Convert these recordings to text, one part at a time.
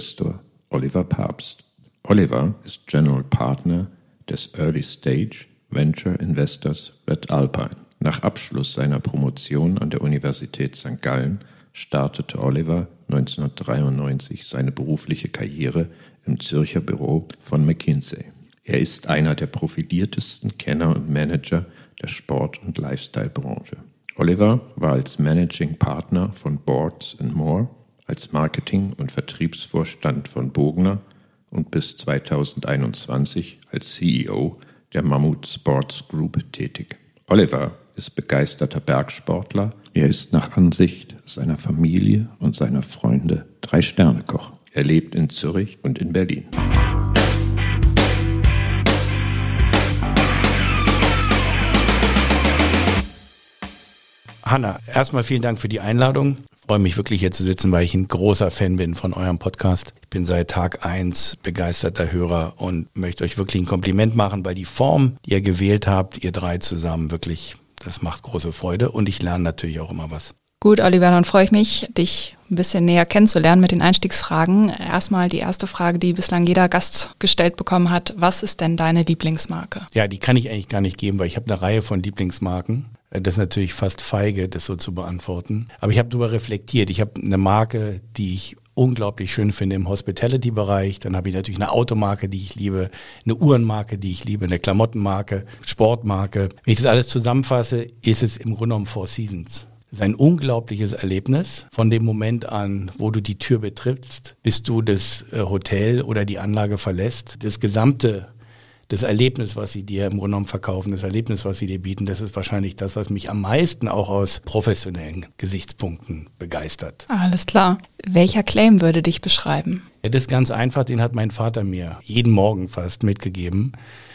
Investor Oliver Papst. Oliver ist General Partner des Early Stage Venture Investors Red Alpine. Nach Abschluss seiner Promotion an der Universität St. Gallen startete Oliver 1993 seine berufliche Karriere im Zürcher Büro von McKinsey. Er ist einer der profiliertesten Kenner und Manager der Sport- und Lifestyle-Branche. Oliver war als Managing Partner von Boards More, als Marketing- und Vertriebsvorstand von Bogner und bis 2021 als CEO der Mammut Sports Group tätig. Oliver ist begeisterter Bergsportler. Er ist nach Ansicht seiner Familie und seiner Freunde Drei-Sterne-Koch. Er lebt in Zürich und in Berlin. Hanna, erstmal vielen Dank für die Einladung. Ich freue mich wirklich hier zu sitzen, weil ich ein großer Fan bin von eurem Podcast. Ich bin seit Tag eins begeisterter Hörer und möchte euch wirklich ein Kompliment machen, weil die Form, die ihr gewählt habt, ihr drei zusammen, wirklich, das macht große Freude und ich lerne natürlich auch immer was. Gut, Oliver, dann freue ich mich, dich ein bisschen näher kennenzulernen mit den Einstiegsfragen. Erstmal die erste Frage, die bislang jeder Gast gestellt bekommen hat. Was ist denn deine Lieblingsmarke? Ja, die kann ich eigentlich gar nicht geben, weil ich habe eine Reihe von Lieblingsmarken. Das ist natürlich fast feige, das so zu beantworten. Aber ich habe darüber reflektiert. Ich habe eine Marke, die ich unglaublich schön finde im Hospitality-Bereich. Dann habe ich natürlich eine Automarke, die ich liebe, eine Uhrenmarke, die ich liebe, eine Klamottenmarke, Sportmarke. Wenn ich das alles zusammenfasse, ist es im Grunde genommen Four Seasons. Es ist ein unglaubliches Erlebnis von dem Moment an, wo du die Tür betrittst, bis du das äh, Hotel oder die Anlage verlässt. Das gesamte das Erlebnis, was sie dir im Grunde genommen verkaufen, das Erlebnis, was sie dir bieten, das ist wahrscheinlich das, was mich am meisten auch aus professionellen Gesichtspunkten begeistert. Alles klar. Welcher Claim würde dich beschreiben? Ja, das ist ganz einfach, den hat mein Vater mir jeden Morgen fast mitgegeben.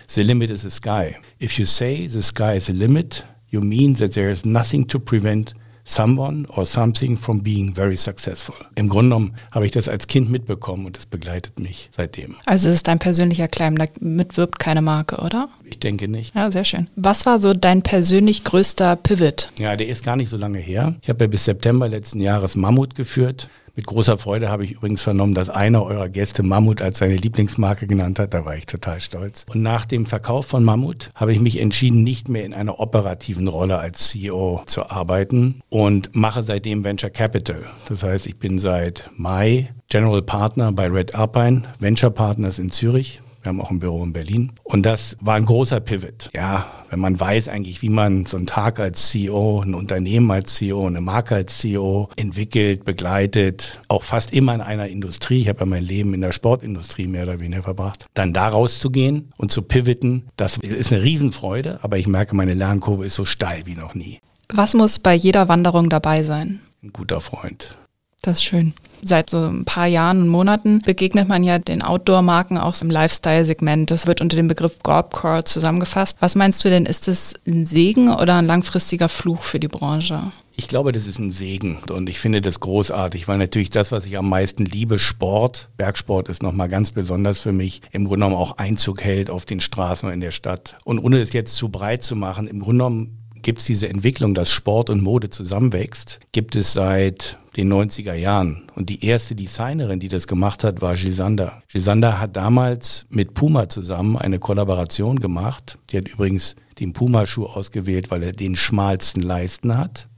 The limit is the sky. If you say the sky is the limit, you mean that there is nothing to prevent someone or something from being very successful. Im Grunde genommen habe ich das als Kind mitbekommen und es begleitet mich seitdem. Also es ist dein persönlicher Claim, damit wirbt keine Marke, oder? Ich denke nicht. Ja, sehr schön. Was war so dein persönlich größter Pivot? Ja, der ist gar nicht so lange her. Ich habe ja bis September letzten Jahres Mammut geführt. Mit großer Freude habe ich übrigens vernommen, dass einer eurer Gäste Mammut als seine Lieblingsmarke genannt hat. Da war ich total stolz. Und nach dem Verkauf von Mammut habe ich mich entschieden, nicht mehr in einer operativen Rolle als CEO zu arbeiten und mache seitdem Venture Capital. Das heißt, ich bin seit Mai General Partner bei Red Alpine, Venture Partners in Zürich. Wir haben auch ein Büro in Berlin. Und das war ein großer Pivot. Ja, wenn man weiß eigentlich, wie man so einen Tag als CEO, ein Unternehmen als CEO, eine Marke als CEO entwickelt, begleitet, auch fast immer in einer Industrie. Ich habe ja mein Leben in der Sportindustrie mehr oder weniger verbracht. Dann da rauszugehen und zu pivoten, das ist eine Riesenfreude, aber ich merke, meine Lernkurve ist so steil wie noch nie. Was muss bei jeder Wanderung dabei sein? Ein guter Freund. Das ist schön. Seit so ein paar Jahren und Monaten begegnet man ja den Outdoor-Marken auch im Lifestyle-Segment. Das wird unter dem Begriff Gorbcore zusammengefasst. Was meinst du denn, ist es ein Segen oder ein langfristiger Fluch für die Branche? Ich glaube, das ist ein Segen und ich finde das großartig, weil natürlich das, was ich am meisten liebe, Sport, Bergsport ist nochmal ganz besonders für mich, im Grunde genommen auch Einzug hält auf den Straßen in der Stadt. Und ohne es jetzt zu breit zu machen, im Grunde genommen gibt es diese Entwicklung, dass Sport und Mode zusammenwächst, gibt es seit den 90er Jahren. Und die erste Designerin, die das gemacht hat, war Gisander. Gisander hat damals mit Puma zusammen eine Kollaboration gemacht. Die hat übrigens den Puma-Schuh ausgewählt, weil er den schmalsten Leisten hat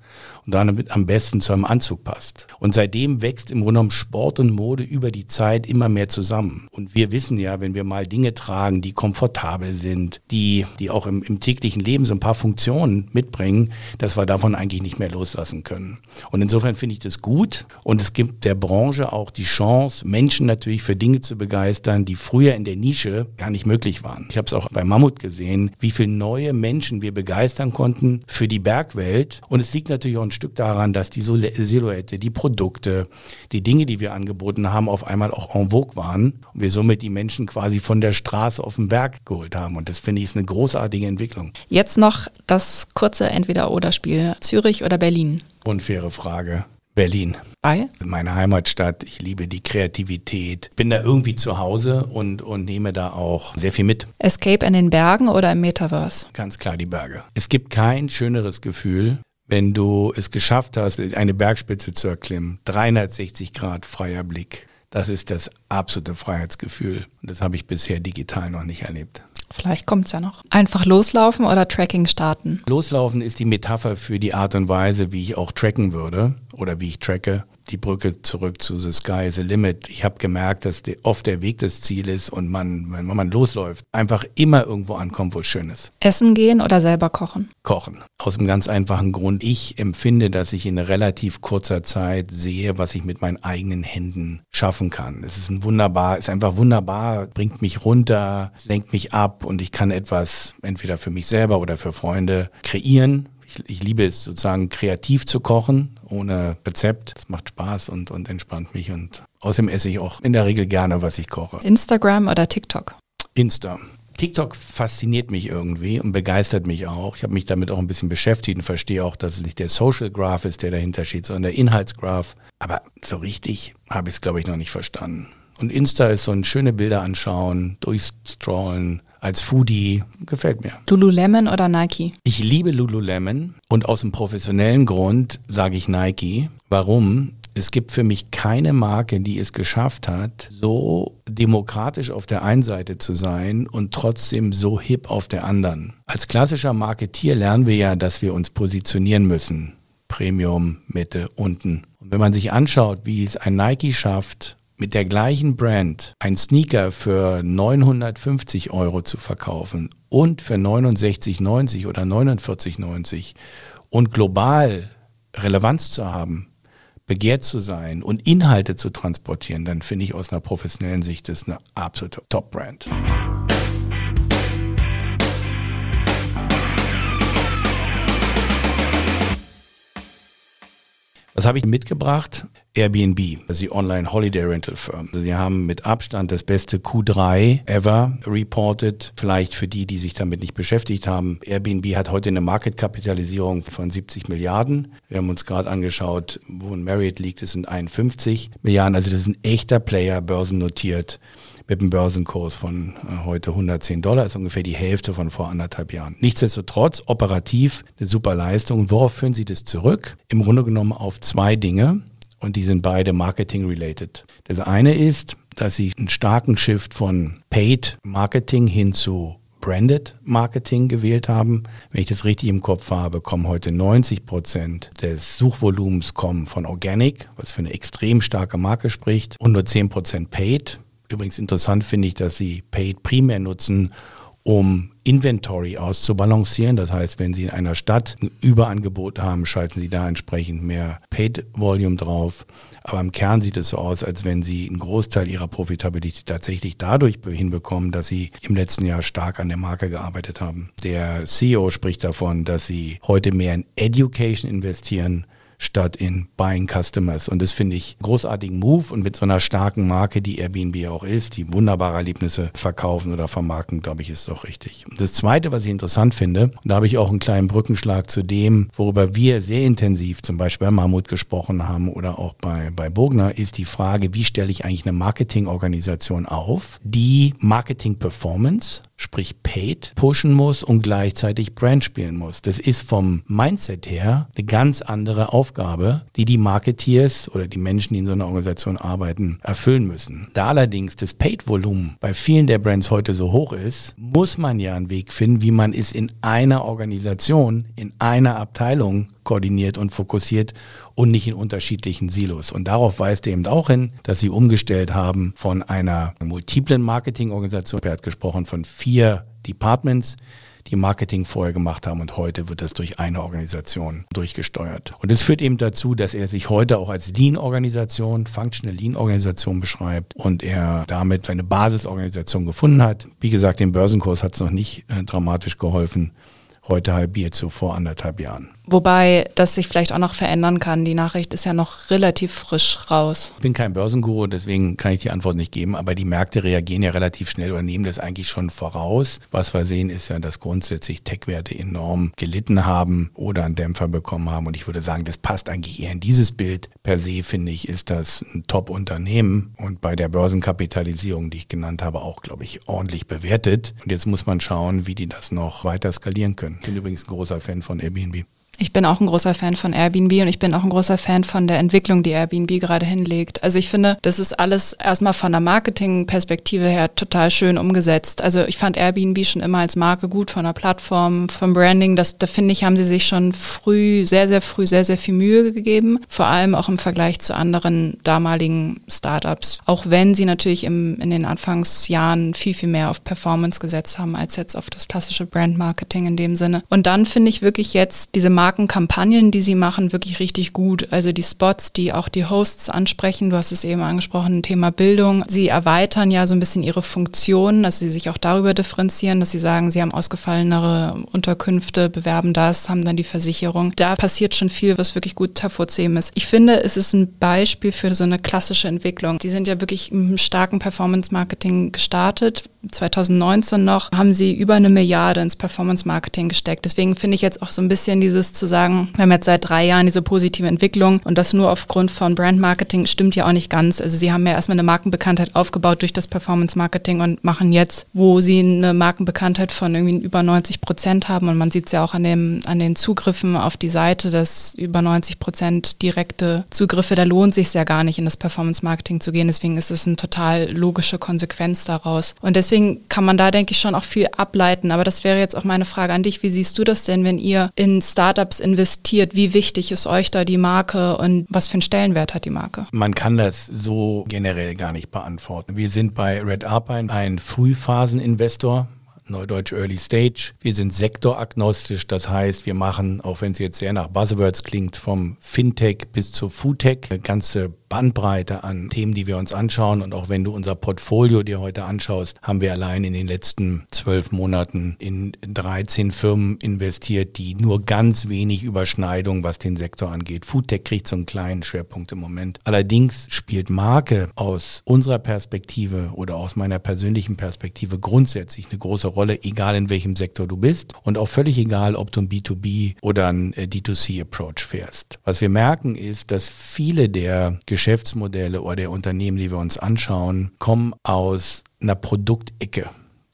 und damit am besten zu einem Anzug passt. Und seitdem wächst im Grunde genommen Sport und Mode über die Zeit immer mehr zusammen. Und wir wissen ja, wenn wir mal Dinge tragen, die komfortabel sind, die, die auch im, im täglichen Leben so ein paar Funktionen mitbringen, dass wir davon eigentlich nicht mehr loslassen können. Und insofern finde ich das gut und es gibt der Branche auch die Chance, Menschen natürlich für Dinge zu begeistern, die früher in der Nische gar nicht möglich waren. Ich habe es auch bei Mammut gesehen, wie viele neue Menschen wir begeistern konnten für die Bergwelt. Und es liegt natürlich auch ein Stück daran, dass die Silhouette, die Produkte, die Dinge, die wir angeboten haben, auf einmal auch en vogue waren und wir somit die Menschen quasi von der Straße auf den Berg geholt haben. Und das finde ich ist eine großartige Entwicklung. Jetzt noch das kurze Entweder-Oder-Spiel. Zürich oder Berlin? Unfaire Frage. Berlin. Bei? Meine Heimatstadt. Ich liebe die Kreativität. Bin da irgendwie zu Hause und, und nehme da auch sehr viel mit. Escape in den Bergen oder im Metaverse? Ganz klar die Berge. Es gibt kein schöneres Gefühl, wenn du es geschafft hast, eine Bergspitze zu erklimmen, 360 Grad freier Blick. Das ist das absolute Freiheitsgefühl. Und das habe ich bisher digital noch nicht erlebt. Vielleicht kommt es ja noch. Einfach loslaufen oder Tracking starten? Loslaufen ist die Metapher für die Art und Weise, wie ich auch tracken würde oder wie ich tracke die Brücke zurück zu The Sky is the Limit. Ich habe gemerkt, dass die, oft der Weg das Ziel ist und man, wenn man losläuft, einfach immer irgendwo ankommt, wo es schön ist. Essen gehen oder selber kochen? Kochen. Aus einem ganz einfachen Grund. Ich empfinde, dass ich in relativ kurzer Zeit sehe, was ich mit meinen eigenen Händen schaffen kann. Es ist ein wunderbar, ist einfach wunderbar, bringt mich runter, lenkt mich ab und ich kann etwas entweder für mich selber oder für Freunde kreieren, ich, ich, liebe es sozusagen kreativ zu kochen, ohne Rezept. Das macht Spaß und, und entspannt mich. Und außerdem esse ich auch in der Regel gerne, was ich koche. Instagram oder TikTok? Insta. TikTok fasziniert mich irgendwie und begeistert mich auch. Ich habe mich damit auch ein bisschen beschäftigt und verstehe auch, dass es nicht der Social Graph ist, der dahinter steht, sondern der Inhaltsgraph. Aber so richtig habe ich es, glaube ich, noch nicht verstanden. Und Insta ist so ein schöne Bilder anschauen, durchstrollen, als Foodie gefällt mir. Lululemon oder Nike? Ich liebe Lululemon und aus dem professionellen Grund sage ich Nike. Warum? Es gibt für mich keine Marke, die es geschafft hat, so demokratisch auf der einen Seite zu sein und trotzdem so hip auf der anderen. Als klassischer Marketier lernen wir ja, dass wir uns positionieren müssen. Premium, Mitte, unten. Und wenn man sich anschaut, wie es ein Nike schafft, mit der gleichen Brand ein Sneaker für 950 Euro zu verkaufen und für 69,90 oder 49,90 und global Relevanz zu haben, begehrt zu sein und Inhalte zu transportieren, dann finde ich aus einer professionellen Sicht das eine absolute Top-Brand. Was habe ich mitgebracht? Airbnb, also die Online Holiday Rental Firm. Also sie haben mit Abstand das beste Q3 ever reported. Vielleicht für die, die sich damit nicht beschäftigt haben. Airbnb hat heute eine Marketkapitalisierung von 70 Milliarden. Wir haben uns gerade angeschaut, wo ein Marriott liegt, es sind 51 Milliarden. Also das ist ein echter Player, börsennotiert mit einem Börsenkurs von äh, heute 110 Dollar, ist ungefähr die Hälfte von vor anderthalb Jahren. Nichtsdestotrotz operativ eine super Leistung. Worauf führen Sie das zurück? Im Grunde genommen auf zwei Dinge und die sind beide Marketing-related. Das eine ist, dass Sie einen starken Shift von Paid Marketing hin zu Branded Marketing gewählt haben. Wenn ich das richtig im Kopf habe, kommen heute 90 Prozent des Suchvolumens kommen von Organic, was für eine extrem starke Marke spricht, und nur 10 Prozent Paid. Übrigens interessant finde ich, dass sie Paid primär nutzen, um Inventory auszubalancieren. Das heißt, wenn Sie in einer Stadt ein Überangebot haben, schalten Sie da entsprechend mehr Paid Volume drauf. Aber im Kern sieht es so aus, als wenn Sie einen Großteil Ihrer Profitabilität tatsächlich dadurch hinbekommen, dass Sie im letzten Jahr stark an der Marke gearbeitet haben. Der CEO spricht davon, dass Sie heute mehr in Education investieren statt in Buying Customers. Und das finde ich großartigen Move und mit so einer starken Marke, die Airbnb auch ist, die wunderbare Erlebnisse verkaufen oder vermarkten, glaube ich, ist doch richtig. Das Zweite, was ich interessant finde, und da habe ich auch einen kleinen Brückenschlag zu dem, worüber wir sehr intensiv zum Beispiel bei Mammut gesprochen haben oder auch bei, bei Bogner, ist die Frage, wie stelle ich eigentlich eine Marketingorganisation auf, die Marketing Performance sprich Paid, pushen muss und gleichzeitig Brand spielen muss. Das ist vom Mindset her eine ganz andere Aufgabe, die die Marketeers oder die Menschen, die in so einer Organisation arbeiten, erfüllen müssen. Da allerdings das Paid-Volumen bei vielen der Brands heute so hoch ist, muss man ja einen Weg finden, wie man es in einer Organisation, in einer Abteilung koordiniert und fokussiert und nicht in unterschiedlichen Silos. Und darauf weist er eben auch hin, dass sie umgestellt haben von einer multiplen Marketingorganisation, er hat gesprochen von vier Departments, die Marketing vorher gemacht haben und heute wird das durch eine Organisation durchgesteuert. Und es führt eben dazu, dass er sich heute auch als Lean-Organisation, Functional Lean-Organisation beschreibt und er damit seine Basisorganisation gefunden hat. Wie gesagt, den Börsenkurs hat es noch nicht äh, dramatisch geholfen. Heute halbiert zu vor anderthalb Jahren. Wobei das sich vielleicht auch noch verändern kann. Die Nachricht ist ja noch relativ frisch raus. Ich bin kein Börsenguru, deswegen kann ich die Antwort nicht geben, aber die Märkte reagieren ja relativ schnell oder nehmen das eigentlich schon voraus. Was wir sehen, ist ja, dass grundsätzlich Tech-Werte enorm gelitten haben oder einen Dämpfer bekommen haben. Und ich würde sagen, das passt eigentlich eher in dieses Bild. Per se, finde ich, ist das ein Top-Unternehmen und bei der Börsenkapitalisierung, die ich genannt habe, auch, glaube ich, ordentlich bewertet. Und jetzt muss man schauen, wie die das noch weiter skalieren können. Ich bin übrigens ein großer Fan von Airbnb. Ich bin auch ein großer Fan von Airbnb und ich bin auch ein großer Fan von der Entwicklung, die Airbnb gerade hinlegt. Also ich finde, das ist alles erstmal von der Marketingperspektive her total schön umgesetzt. Also ich fand Airbnb schon immer als Marke gut von der Plattform, vom Branding. Das, da finde ich, haben sie sich schon früh, sehr, sehr früh, sehr, sehr viel Mühe gegeben. Vor allem auch im Vergleich zu anderen damaligen Startups. Auch wenn sie natürlich im, in den Anfangsjahren viel, viel mehr auf Performance gesetzt haben, als jetzt auf das klassische Brandmarketing in dem Sinne. Und dann finde ich wirklich jetzt diese Markenkampagnen, die sie machen, wirklich richtig gut. Also die Spots, die auch die Hosts ansprechen. Du hast es eben angesprochen, Thema Bildung. Sie erweitern ja so ein bisschen ihre Funktionen, dass sie sich auch darüber differenzieren, dass sie sagen, sie haben ausgefallenere Unterkünfte, bewerben das, haben dann die Versicherung. Da passiert schon viel, was wirklich gut hervorzuheben ist. Ich finde, es ist ein Beispiel für so eine klassische Entwicklung. Die sind ja wirklich im starken Performance-Marketing gestartet. 2019 noch haben sie über eine Milliarde ins Performance-Marketing gesteckt. Deswegen finde ich jetzt auch so ein bisschen dieses zu sagen, wir haben jetzt seit drei Jahren diese positive Entwicklung und das nur aufgrund von Brand-Marketing stimmt ja auch nicht ganz. Also sie haben ja erstmal eine Markenbekanntheit aufgebaut durch das Performance-Marketing und machen jetzt, wo sie eine Markenbekanntheit von irgendwie über 90 Prozent haben und man sieht es ja auch an, dem, an den Zugriffen auf die Seite, dass über 90 Prozent direkte Zugriffe, da lohnt sich ja gar nicht in das Performance-Marketing zu gehen. Deswegen ist es eine total logische Konsequenz daraus. Und deswegen kann man da, denke ich, schon auch viel ableiten. Aber das wäre jetzt auch meine Frage an dich. Wie siehst du das denn, wenn ihr in Startups investiert? Wie wichtig ist euch da die Marke und was für einen Stellenwert hat die Marke? Man kann das so generell gar nicht beantworten. Wir sind bei Red Alpine ein Frühphaseninvestor. Neudeutsch Early Stage. Wir sind sektoragnostisch, das heißt, wir machen, auch wenn es jetzt sehr nach Buzzwords klingt, vom Fintech bis zur Foodtech, eine ganze Bandbreite an Themen, die wir uns anschauen. Und auch wenn du unser Portfolio dir heute anschaust, haben wir allein in den letzten zwölf Monaten in 13 Firmen investiert, die nur ganz wenig Überschneidung, was den Sektor angeht. Foodtech kriegt so einen kleinen Schwerpunkt im Moment. Allerdings spielt Marke aus unserer Perspektive oder aus meiner persönlichen Perspektive grundsätzlich eine große Rolle, egal in welchem Sektor du bist und auch völlig egal, ob du ein B2B oder ein äh, D2C-Approach fährst. Was wir merken ist, dass viele der Geschäftsmodelle oder der Unternehmen, die wir uns anschauen, kommen aus einer Produktecke.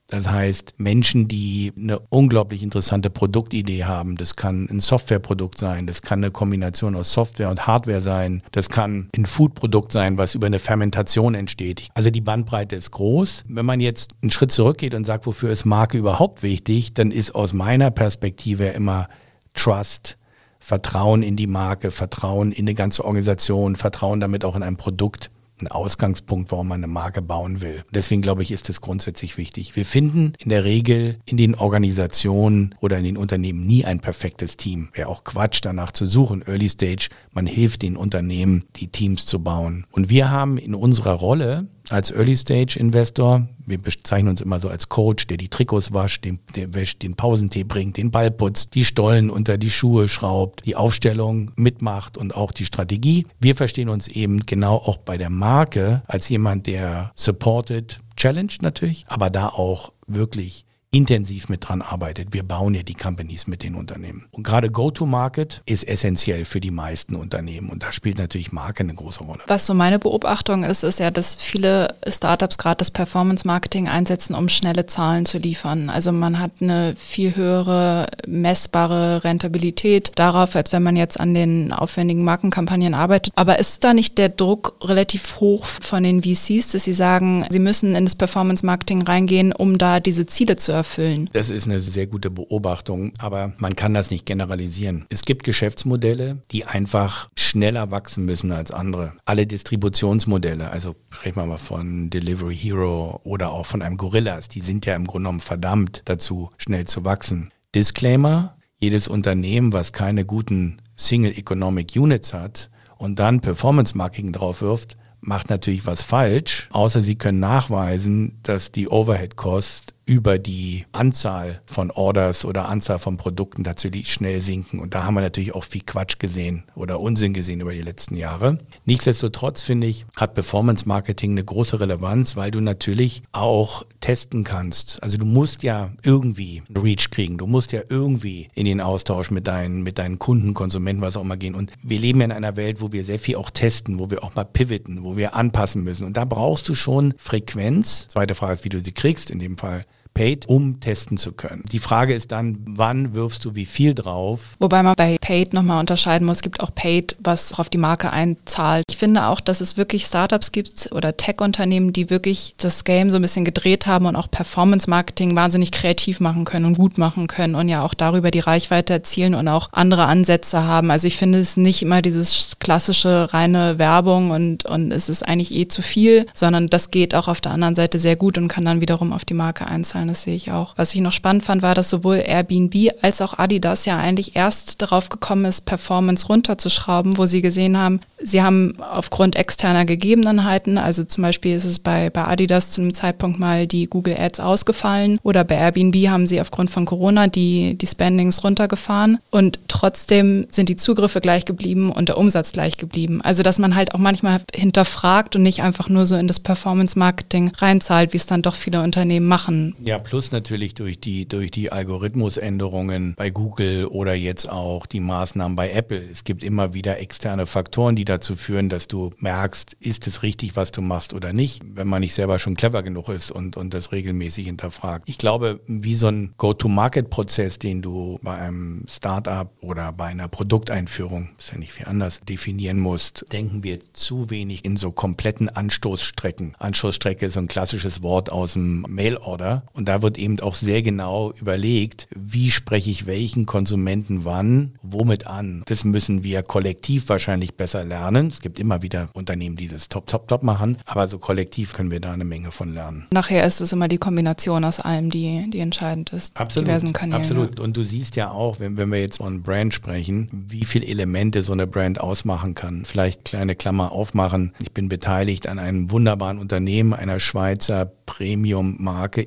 Das heißt, Menschen, die eine unglaublich interessante Produktidee haben, das kann ein Softwareprodukt sein, das kann eine Kombination aus Software und Hardware sein, das kann ein Foodprodukt sein, was über eine Fermentation entsteht. Also die Bandbreite ist groß. Wenn man jetzt einen Schritt zurückgeht und sagt, wofür ist Marke überhaupt wichtig, dann ist aus meiner Perspektive immer Trust, Vertrauen in die Marke, Vertrauen in eine ganze Organisation, Vertrauen damit auch in ein Produkt ein Ausgangspunkt, warum man eine Marke bauen will. Deswegen glaube ich, ist das grundsätzlich wichtig. Wir finden in der Regel in den Organisationen oder in den Unternehmen nie ein perfektes Team. Wäre auch Quatsch, danach zu suchen. Early Stage, man hilft den Unternehmen, die Teams zu bauen. Und wir haben in unserer Rolle als Early-Stage-Investor, wir bezeichnen uns immer so als Coach, der die Trikots wascht, den, der wäscht, den Pausentee bringt, den Ball putzt, die Stollen unter die Schuhe schraubt, die Aufstellung mitmacht und auch die Strategie. Wir verstehen uns eben genau auch bei der Marke als jemand, der supported, challenged natürlich, aber da auch wirklich intensiv mit dran arbeitet. Wir bauen ja die Companies mit den Unternehmen. Und gerade Go-to-Market ist essentiell für die meisten Unternehmen und da spielt natürlich Marke eine große Rolle. Was so meine Beobachtung ist, ist ja, dass viele Startups gerade das Performance-Marketing einsetzen, um schnelle Zahlen zu liefern. Also man hat eine viel höhere messbare Rentabilität darauf, als wenn man jetzt an den aufwendigen Markenkampagnen arbeitet. Aber ist da nicht der Druck relativ hoch von den VCs, dass sie sagen, sie müssen in das Performance-Marketing reingehen, um da diese Ziele zu erfüllen? Erfüllen. Das ist eine sehr gute Beobachtung, aber man kann das nicht generalisieren. Es gibt Geschäftsmodelle, die einfach schneller wachsen müssen als andere. Alle Distributionsmodelle, also sprechen wir mal von Delivery Hero oder auch von einem Gorillas, die sind ja im Grunde genommen verdammt dazu, schnell zu wachsen. Disclaimer, jedes Unternehmen, was keine guten Single Economic Units hat und dann Performance Marketing drauf wirft, macht natürlich was falsch, außer sie können nachweisen, dass die Overhead Cost über die Anzahl von Orders oder Anzahl von Produkten natürlich schnell sinken. Und da haben wir natürlich auch viel Quatsch gesehen oder Unsinn gesehen über die letzten Jahre. Nichtsdestotrotz finde ich, hat Performance Marketing eine große Relevanz, weil du natürlich auch testen kannst. Also du musst ja irgendwie Reach kriegen. Du musst ja irgendwie in den Austausch mit deinen, mit deinen Kunden, Konsumenten, was auch immer gehen. Und wir leben ja in einer Welt, wo wir sehr viel auch testen, wo wir auch mal pivoten, wo wir anpassen müssen. Und da brauchst du schon Frequenz. Zweite Frage ist, wie du sie kriegst. In dem Fall Paid, um testen zu können. Die Frage ist dann, wann wirfst du wie viel drauf? Wobei man bei Paid nochmal unterscheiden muss. Es gibt auch Paid, was auf die Marke einzahlt. Ich finde auch, dass es wirklich Startups gibt oder Tech-Unternehmen, die wirklich das Game so ein bisschen gedreht haben und auch Performance-Marketing wahnsinnig kreativ machen können und gut machen können und ja auch darüber die Reichweite erzielen und auch andere Ansätze haben. Also ich finde es nicht immer dieses klassische reine Werbung und, und es ist eigentlich eh zu viel, sondern das geht auch auf der anderen Seite sehr gut und kann dann wiederum auf die Marke einzahlen. Das sehe ich auch. Was ich noch spannend fand, war, dass sowohl Airbnb als auch Adidas ja eigentlich erst darauf gekommen ist, Performance runterzuschrauben, wo sie gesehen haben, sie haben aufgrund externer Gegebenheiten, also zum Beispiel ist es bei, bei Adidas zu einem Zeitpunkt mal die Google Ads ausgefallen oder bei Airbnb haben sie aufgrund von Corona die, die Spendings runtergefahren und trotzdem sind die Zugriffe gleich geblieben und der Umsatz gleich geblieben. Also dass man halt auch manchmal hinterfragt und nicht einfach nur so in das Performance-Marketing reinzahlt, wie es dann doch viele Unternehmen machen. Ja, plus natürlich durch die, durch die Algorithmusänderungen bei Google oder jetzt auch die Maßnahmen bei Apple. Es gibt immer wieder externe Faktoren, die dazu führen, dass du merkst, ist es richtig, was du machst oder nicht, wenn man nicht selber schon clever genug ist und, und das regelmäßig hinterfragt. Ich glaube, wie so ein Go-to-Market-Prozess, den du bei einem Startup oder bei einer Produkteinführung, ist ja nicht viel anders, definieren musst, denken wir zu wenig in so kompletten Anstoßstrecken. Anstoßstrecke ist so ein klassisches Wort aus dem Mail-Order und da wird eben auch sehr genau überlegt, wie spreche ich welchen Konsumenten wann, womit an. Das müssen wir kollektiv wahrscheinlich besser lernen. Es gibt immer wieder Unternehmen, die das top, top, top machen, aber so kollektiv können wir da eine Menge von lernen. Nachher ist es immer die Kombination aus allem, die, die entscheidend ist. Absolut. Diversen Kanälen. Absolut. Und du siehst ja auch, wenn, wenn wir jetzt von Brand sprechen, wie viele Elemente so eine Brand ausmachen kann. Vielleicht kleine Klammer aufmachen. Ich bin beteiligt an einem wunderbaren Unternehmen, einer Schweizer Premium-Marke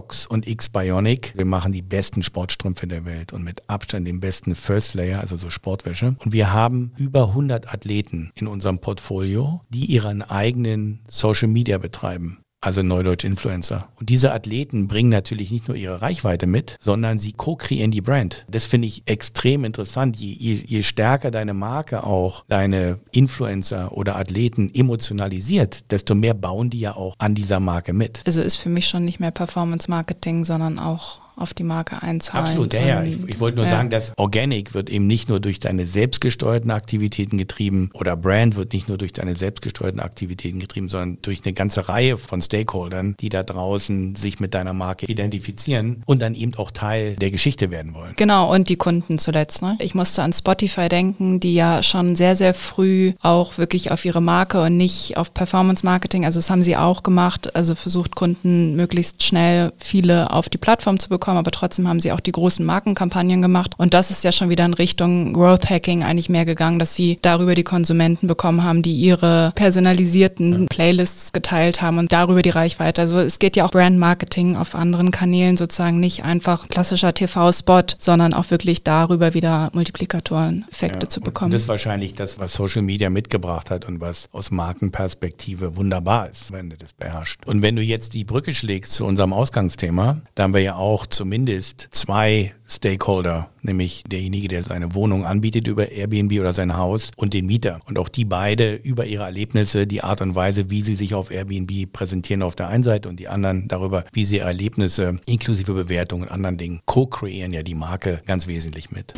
X-Sox und X-Bionic. Wir machen die besten Sportstrümpfe der Welt und mit Abstand den besten First Layer, also so Sportwäsche. Und wir haben über 100 Athleten in unserem Portfolio, die ihren eigenen Social Media betreiben also Neudeutsch Influencer. Und diese Athleten bringen natürlich nicht nur ihre Reichweite mit, sondern sie co-kreieren die Brand. Das finde ich extrem interessant. Je, je, je stärker deine Marke auch deine Influencer oder Athleten emotionalisiert, desto mehr bauen die ja auch an dieser Marke mit. Also ist für mich schon nicht mehr Performance Marketing, sondern auch auf die Marke einzahlen. Absolut, ja, ja. Ich, ich wollte nur ja. sagen, dass Organic wird eben nicht nur durch deine selbstgesteuerten Aktivitäten getrieben oder Brand wird nicht nur durch deine selbstgesteuerten Aktivitäten getrieben, sondern durch eine ganze Reihe von Stakeholdern, die da draußen sich mit deiner Marke identifizieren und dann eben auch Teil der Geschichte werden wollen. Genau, und die Kunden zuletzt. Ne? Ich musste an Spotify denken, die ja schon sehr, sehr früh auch wirklich auf ihre Marke und nicht auf Performance Marketing, also das haben sie auch gemacht, also versucht Kunden möglichst schnell viele auf die Plattform zu bekommen bekommen, aber trotzdem haben sie auch die großen Markenkampagnen gemacht. Und das ist ja schon wieder in Richtung Growth Hacking eigentlich mehr gegangen, dass sie darüber die Konsumenten bekommen haben, die ihre personalisierten Playlists geteilt haben und darüber die Reichweite. Also es geht ja auch Brand Marketing auf anderen Kanälen sozusagen nicht einfach klassischer TV-Spot, sondern auch wirklich darüber wieder Multiplikatoren-Effekte ja, zu bekommen. das ist wahrscheinlich das, was Social Media mitgebracht hat und was aus Markenperspektive wunderbar ist, wenn du das beherrscht. Und wenn du jetzt die Brücke schlägst zu unserem Ausgangsthema, da haben wir ja auch zumindest zwei Stakeholder, nämlich derjenige, der seine Wohnung anbietet über Airbnb oder sein Haus und den Mieter. Und auch die beide über ihre Erlebnisse, die Art und Weise, wie sie sich auf Airbnb präsentieren auf der einen Seite und die anderen darüber, wie sie Erlebnisse inklusive Bewertungen und anderen Dingen co-kreieren ja die Marke ganz wesentlich mit.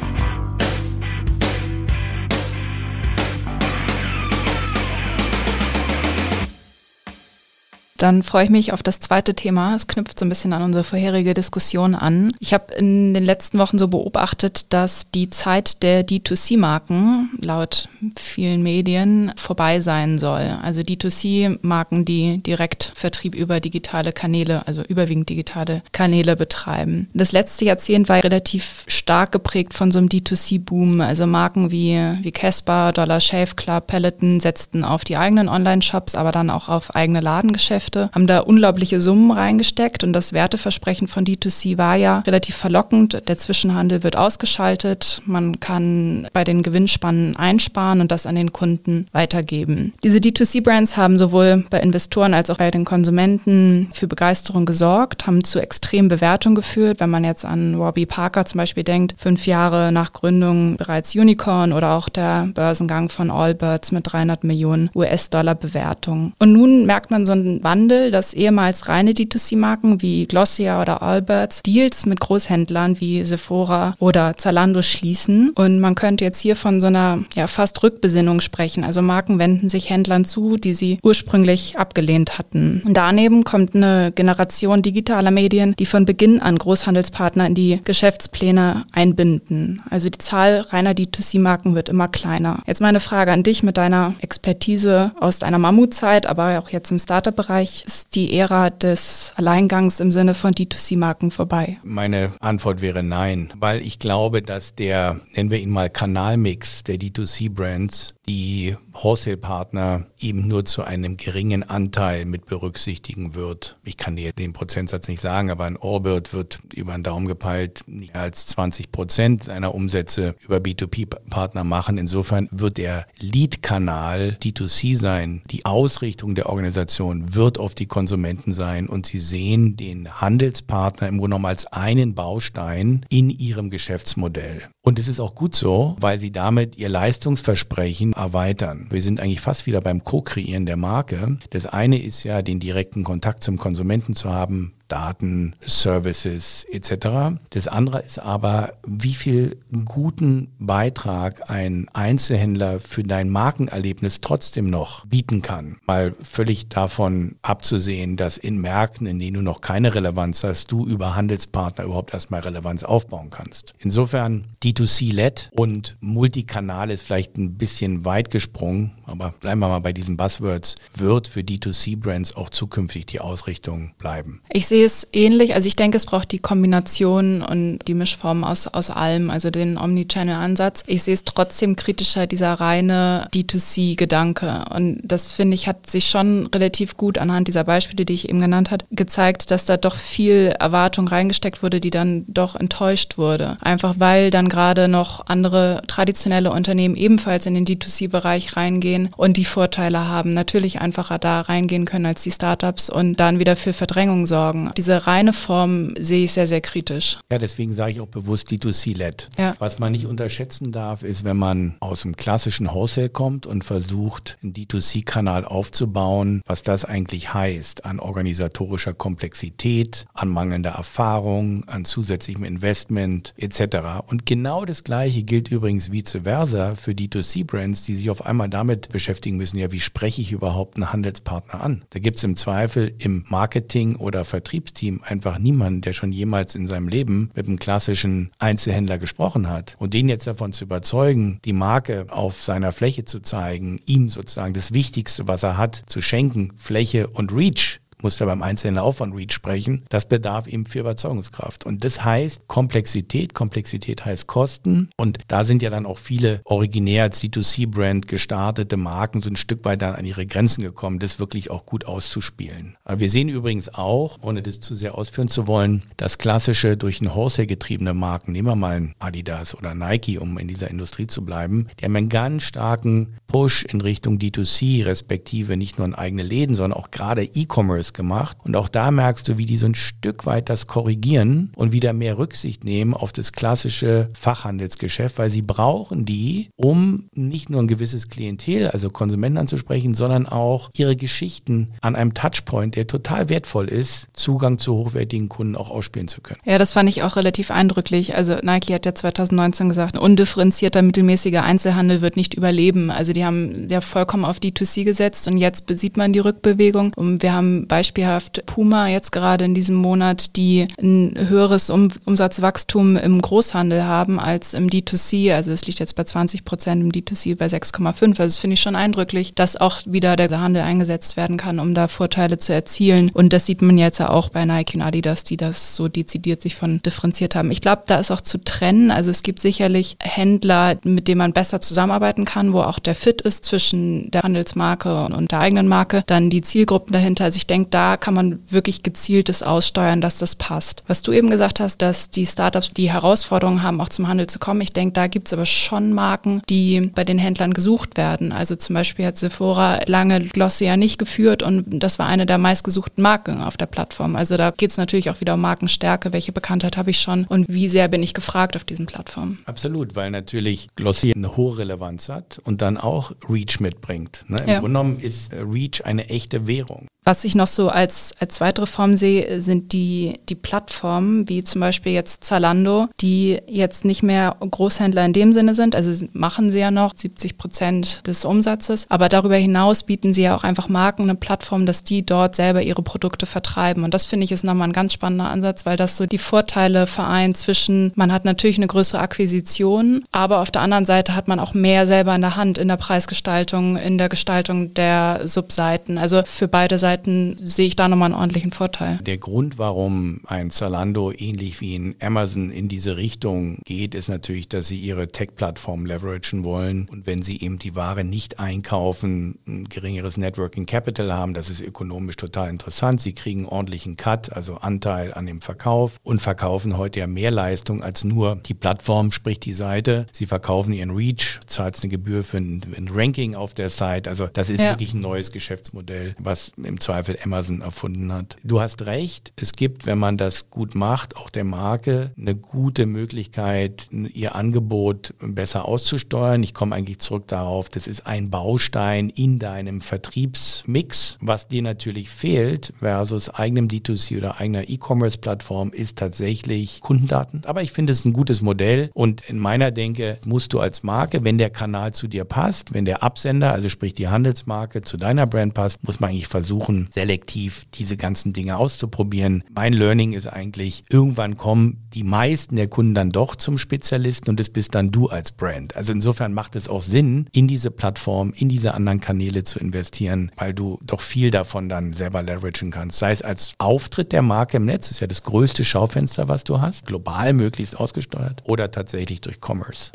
Dann freue ich mich auf das zweite Thema. Es knüpft so ein bisschen an unsere vorherige Diskussion an. Ich habe in den letzten Wochen so beobachtet, dass die Zeit der D2C-Marken laut vielen Medien vorbei sein soll. Also D2C-Marken, die Direktvertrieb über digitale Kanäle, also überwiegend digitale Kanäle betreiben. Das letzte Jahrzehnt war relativ stark geprägt von so einem D2C-Boom. Also Marken wie, wie Casper, Dollar Shave Club, Peloton setzten auf die eigenen Online-Shops, aber dann auch auf eigene Ladengeschäfte Geschäfte, haben da unglaubliche Summen reingesteckt und das Werteversprechen von D2C war ja relativ verlockend. Der Zwischenhandel wird ausgeschaltet, man kann bei den Gewinnspannen einsparen und das an den Kunden weitergeben. Diese D2C-Brands haben sowohl bei Investoren als auch bei den Konsumenten für Begeisterung gesorgt, haben zu extremen Bewertungen geführt. Wenn man jetzt an Warby Parker zum Beispiel denkt, fünf Jahre nach Gründung bereits Unicorn oder auch der Börsengang von Allbirds mit 300 Millionen US-Dollar Bewertung. Und nun merkt man so einen Wandel Handel, dass ehemals reine D2C-Marken wie Glossier oder Allbirds Deals mit Großhändlern wie Sephora oder Zalando schließen. Und man könnte jetzt hier von so einer ja, fast Rückbesinnung sprechen. Also Marken wenden sich Händlern zu, die sie ursprünglich abgelehnt hatten. Und daneben kommt eine Generation digitaler Medien, die von Beginn an Großhandelspartner in die Geschäftspläne einbinden. Also die Zahl reiner D2C-Marken wird immer kleiner. Jetzt meine Frage an dich mit deiner Expertise aus deiner Mammutzeit, aber auch jetzt im Startup-Bereich. Ist die Ära des Alleingangs im Sinne von D2C-Marken vorbei? Meine Antwort wäre nein, weil ich glaube, dass der, nennen wir ihn mal Kanalmix der D2C-Brands, die Wholesale-Partner eben nur zu einem geringen Anteil mit berücksichtigen wird. Ich kann dir den Prozentsatz nicht sagen, aber ein Orbit wird über den Daumen gepeilt nicht als 20 Prozent seiner Umsätze über B2B-Partner machen. Insofern wird der Lead-Kanal D2C sein. Die Ausrichtung der Organisation wird auf die Konsumenten sein und sie sehen den Handelspartner im Grunde genommen als einen Baustein in ihrem Geschäftsmodell. Und es ist auch gut so, weil sie damit ihr Leistungsversprechen erweitern. Wir sind eigentlich fast wieder beim Co-Kreieren der Marke. Das eine ist ja, den direkten Kontakt zum Konsumenten zu haben, Daten, Services etc. Das andere ist aber, wie viel guten Beitrag ein Einzelhändler für dein Markenerlebnis trotzdem noch bieten kann. Mal völlig davon abzusehen, dass in Märkten, in denen du noch keine Relevanz hast, du über Handelspartner überhaupt erstmal Relevanz aufbauen kannst. Insofern D2C-led und Multikanal ist vielleicht ein bisschen weit gesprungen, aber bleiben wir mal bei diesen Buzzwords, wird für D2C-Brands auch zukünftig die Ausrichtung bleiben. Ich sehe es ähnlich. Also ich denke, es braucht die Kombination und die Mischform aus, aus allem, also den Omnichannel-Ansatz. Ich sehe es trotzdem kritischer, dieser reine D2C-Gedanke. Und das finde ich, hat sich schon relativ gut anhand dieser Beispiele, die ich eben genannt habe, gezeigt, dass da doch viel Erwartung reingesteckt wurde, die dann doch enttäuscht wurde. Einfach weil dann gerade noch andere traditionelle Unternehmen ebenfalls in den D2C-Bereich reingehen und die Vorteile haben, natürlich einfacher da reingehen können als die Startups und dann wieder für Verdrängung sorgen. Diese reine Form sehe ich sehr, sehr kritisch. Ja, deswegen sage ich auch bewusst D2C-led. Ja. Was man nicht unterschätzen darf, ist, wenn man aus dem klassischen Wholesale kommt und versucht, einen D2C-Kanal aufzubauen, was das eigentlich heißt an organisatorischer Komplexität, an mangelnder Erfahrung, an zusätzlichem Investment etc. Und genau das Gleiche gilt übrigens vice versa für D2C-Brands, die sich auf einmal damit beschäftigen müssen, ja, wie spreche ich überhaupt einen Handelspartner an? Da gibt es im Zweifel im Marketing oder Vertriebsteam einfach niemanden, der schon jemals in seinem Leben mit einem klassischen Einzelhändler gesprochen hat. Und den jetzt davon zu überzeugen, die Marke auf seiner Fläche zu zeigen, ihm sozusagen das Wichtigste, was er hat, zu schenken, Fläche und Reach, muss ja beim Einzelhändler auch von Reach sprechen, das bedarf eben für Überzeugungskraft. Und das heißt Komplexität, Komplexität heißt Kosten und da sind ja dann auch viele originär als D2C-Brand gestartete Marken so ein Stück weit dann an ihre Grenzen gekommen, das wirklich auch gut auszuspielen. Aber wir sehen übrigens auch, ohne das zu sehr ausführen zu wollen, dass klassische durch ein Wholesale getriebene Marken, nehmen wir mal ein Adidas oder Nike, um in dieser Industrie zu bleiben, die haben einen ganz starken Push in Richtung D2C, respektive nicht nur in eigene Läden, sondern auch gerade E-Commerce gemacht. Und auch da merkst du, wie die so ein Stück weit das korrigieren und wieder mehr Rücksicht nehmen auf das klassische Fachhandelsgeschäft, weil sie brauchen die, um nicht nur ein gewisses Klientel, also Konsumenten anzusprechen, sondern auch ihre Geschichten an einem Touchpoint, der total wertvoll ist, Zugang zu hochwertigen Kunden auch ausspielen zu können. Ja, das fand ich auch relativ eindrücklich. Also Nike hat ja 2019 gesagt, undifferenzierter mittelmäßiger Einzelhandel wird nicht überleben. Also die haben ja vollkommen auf D2C gesetzt und jetzt sieht man die Rückbewegung. Und wir haben bei beispielhaft Puma jetzt gerade in diesem Monat, die ein höheres um Umsatzwachstum im Großhandel haben als im D2C. Also es liegt jetzt bei 20 Prozent, im D2C bei 6,5. Also das finde ich schon eindrücklich, dass auch wieder der Handel eingesetzt werden kann, um da Vorteile zu erzielen. Und das sieht man jetzt auch bei Nike und Adidas, die das so dezidiert sich von differenziert haben. Ich glaube, da ist auch zu trennen. Also es gibt sicherlich Händler, mit denen man besser zusammenarbeiten kann, wo auch der Fit ist zwischen der Handelsmarke und der eigenen Marke. Dann die Zielgruppen dahinter. Also ich denke, da kann man wirklich gezieltes aussteuern, dass das passt. Was du eben gesagt hast, dass die Startups die Herausforderungen haben, auch zum Handel zu kommen. Ich denke, da gibt es aber schon Marken, die bei den Händlern gesucht werden. Also zum Beispiel hat Sephora lange Glossier nicht geführt und das war eine der meistgesuchten Marken auf der Plattform. Also da geht es natürlich auch wieder um Markenstärke. Welche Bekanntheit habe ich schon und wie sehr bin ich gefragt auf diesen Plattformen? Absolut, weil natürlich Glossier eine hohe Relevanz hat und dann auch Reach mitbringt. Ne? Im ja. Grunde genommen ist Reach eine echte Währung. Was ich noch so als, als weitere Form sehe, sind die, die Plattformen, wie zum Beispiel jetzt Zalando, die jetzt nicht mehr Großhändler in dem Sinne sind. Also machen sie ja noch 70 Prozent des Umsatzes. Aber darüber hinaus bieten sie ja auch einfach Marken eine Plattform, dass die dort selber ihre Produkte vertreiben. Und das finde ich ist nochmal ein ganz spannender Ansatz, weil das so die Vorteile vereint zwischen, man hat natürlich eine größere Akquisition, aber auf der anderen Seite hat man auch mehr selber in der Hand in der Preisgestaltung, in der Gestaltung der Subseiten. Also für beide Seiten Seiten sehe ich da nochmal einen ordentlichen Vorteil. Der Grund, warum ein Zalando ähnlich wie ein Amazon in diese Richtung geht, ist natürlich, dass sie ihre Tech-Plattform leveragen wollen. Und wenn sie eben die Ware nicht einkaufen, ein geringeres Networking Capital haben, das ist ökonomisch total interessant. Sie kriegen ordentlichen Cut, also Anteil an dem Verkauf und verkaufen heute ja mehr Leistung als nur die Plattform, sprich die Seite. Sie verkaufen ihren Reach, zahlt eine Gebühr für ein, ein, Ranking auf der Seite. Also das ist ja. wirklich ein neues Geschäftsmodell, was im Zweifel Amazon erfunden hat. Du hast recht, es gibt, wenn man das gut macht, auch der Marke eine gute Möglichkeit, ihr Angebot besser auszusteuern. Ich komme eigentlich zurück darauf, das ist ein Baustein in deinem Vertriebsmix. Was dir natürlich fehlt versus eigenem D2C oder eigener E-Commerce-Plattform ist tatsächlich Kundendaten. Aber ich finde es ein gutes Modell und in meiner Denke musst du als Marke, wenn der Kanal zu dir passt, wenn der Absender, also sprich die Handelsmarke zu deiner Brand passt, muss man eigentlich versuchen, versuchen, selektiv diese ganzen Dinge auszuprobieren. Mein Learning ist eigentlich, irgendwann kommen die meisten der Kunden dann doch zum Spezialisten und es bist dann du als Brand. Also insofern macht es auch Sinn, in diese Plattform, in diese anderen Kanäle zu investieren, weil du doch viel davon dann selber leveragen kannst. Sei es als Auftritt der Marke im Netz, ist ja das größte Schaufenster, was du hast, global möglichst ausgesteuert, oder tatsächlich durch Commerce.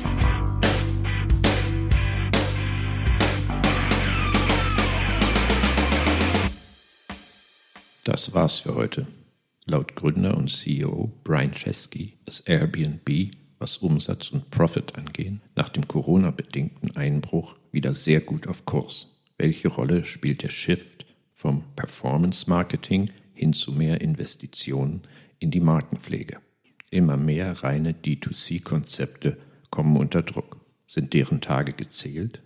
Das war's für heute. Laut Gründer und CEO Brian Chesky ist Airbnb, was Umsatz und Profit angehen, nach dem Corona-bedingten Einbruch wieder sehr gut auf Kurs. Welche Rolle spielt der Shift vom Performance-Marketing hin zu mehr Investitionen in die Markenpflege? Immer mehr reine D2C-Konzepte kommen unter Druck. Sind deren Tage gezählt?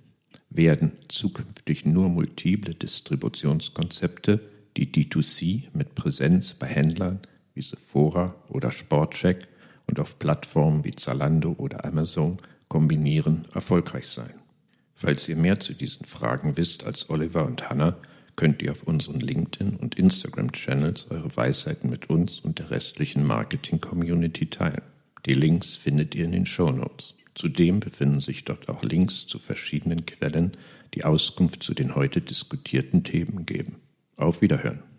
Werden zukünftig nur multiple Distributionskonzepte die D2C mit Präsenz bei Händlern wie Sephora oder Sportcheck und auf Plattformen wie Zalando oder Amazon kombinieren, erfolgreich sein. Falls ihr mehr zu diesen Fragen wisst als Oliver und Hannah, könnt ihr auf unseren LinkedIn- und Instagram-Channels eure Weisheiten mit uns und der restlichen Marketing-Community teilen. Die Links findet ihr in den Show Notes. Zudem befinden sich dort auch Links zu verschiedenen Quellen, die Auskunft zu den heute diskutierten Themen geben. Auf Wiederhören.